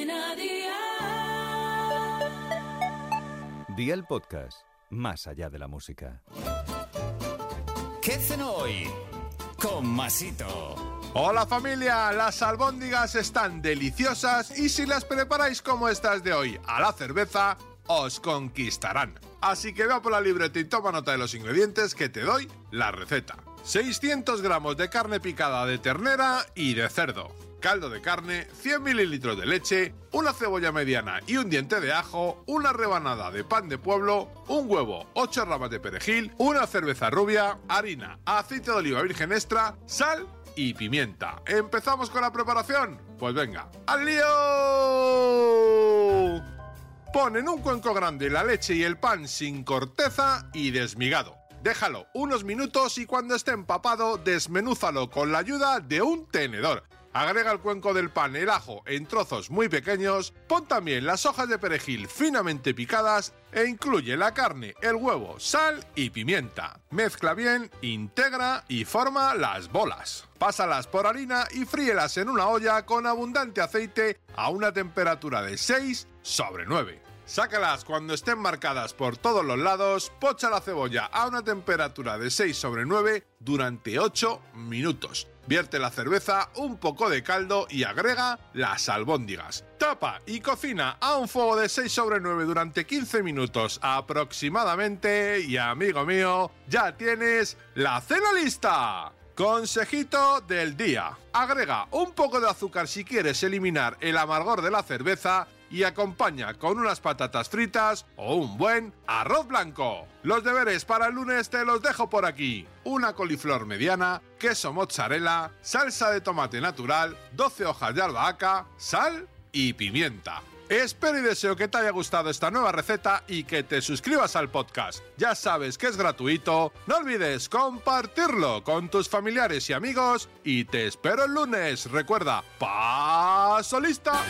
Cadena Dial. Día el podcast, más allá de la música. ¿Qué cenó hoy? Con Masito. Hola familia, las albóndigas están deliciosas y si las preparáis como estas de hoy a la cerveza, os conquistarán. Así que vea por la libreta y toma nota de los ingredientes que te doy la receta. 600 gramos de carne picada de ternera y de cerdo, caldo de carne, 100 mililitros de leche, una cebolla mediana y un diente de ajo, una rebanada de pan de pueblo, un huevo, 8 ramas de perejil, una cerveza rubia, harina, aceite de oliva virgen extra, sal y pimienta. ¿Empezamos con la preparación? Pues venga, ¡al lío! Pon en un cuenco grande la leche y el pan sin corteza y desmigado. Déjalo unos minutos y cuando esté empapado, desmenúzalo con la ayuda de un tenedor. Agrega al cuenco del pan el ajo en trozos muy pequeños, pon también las hojas de perejil finamente picadas e incluye la carne, el huevo, sal y pimienta. Mezcla bien, integra y forma las bolas. Pásalas por harina y fríelas en una olla con abundante aceite a una temperatura de 6 sobre 9. Sácalas cuando estén marcadas por todos los lados, pocha la cebolla a una temperatura de 6 sobre 9 durante 8 minutos. Vierte la cerveza, un poco de caldo y agrega las albóndigas. Tapa y cocina a un fuego de 6 sobre 9 durante 15 minutos aproximadamente y amigo mío, ya tienes la cena lista. Consejito del día. Agrega un poco de azúcar si quieres eliminar el amargor de la cerveza y acompaña con unas patatas fritas o un buen arroz blanco. Los deberes para el lunes te los dejo por aquí. Una coliflor mediana, queso mozzarella, salsa de tomate natural, 12 hojas de albahaca, sal y pimienta. Espero y deseo que te haya gustado esta nueva receta y que te suscribas al podcast. Ya sabes que es gratuito, no olvides compartirlo con tus familiares y amigos y te espero el lunes. Recuerda, paso lista.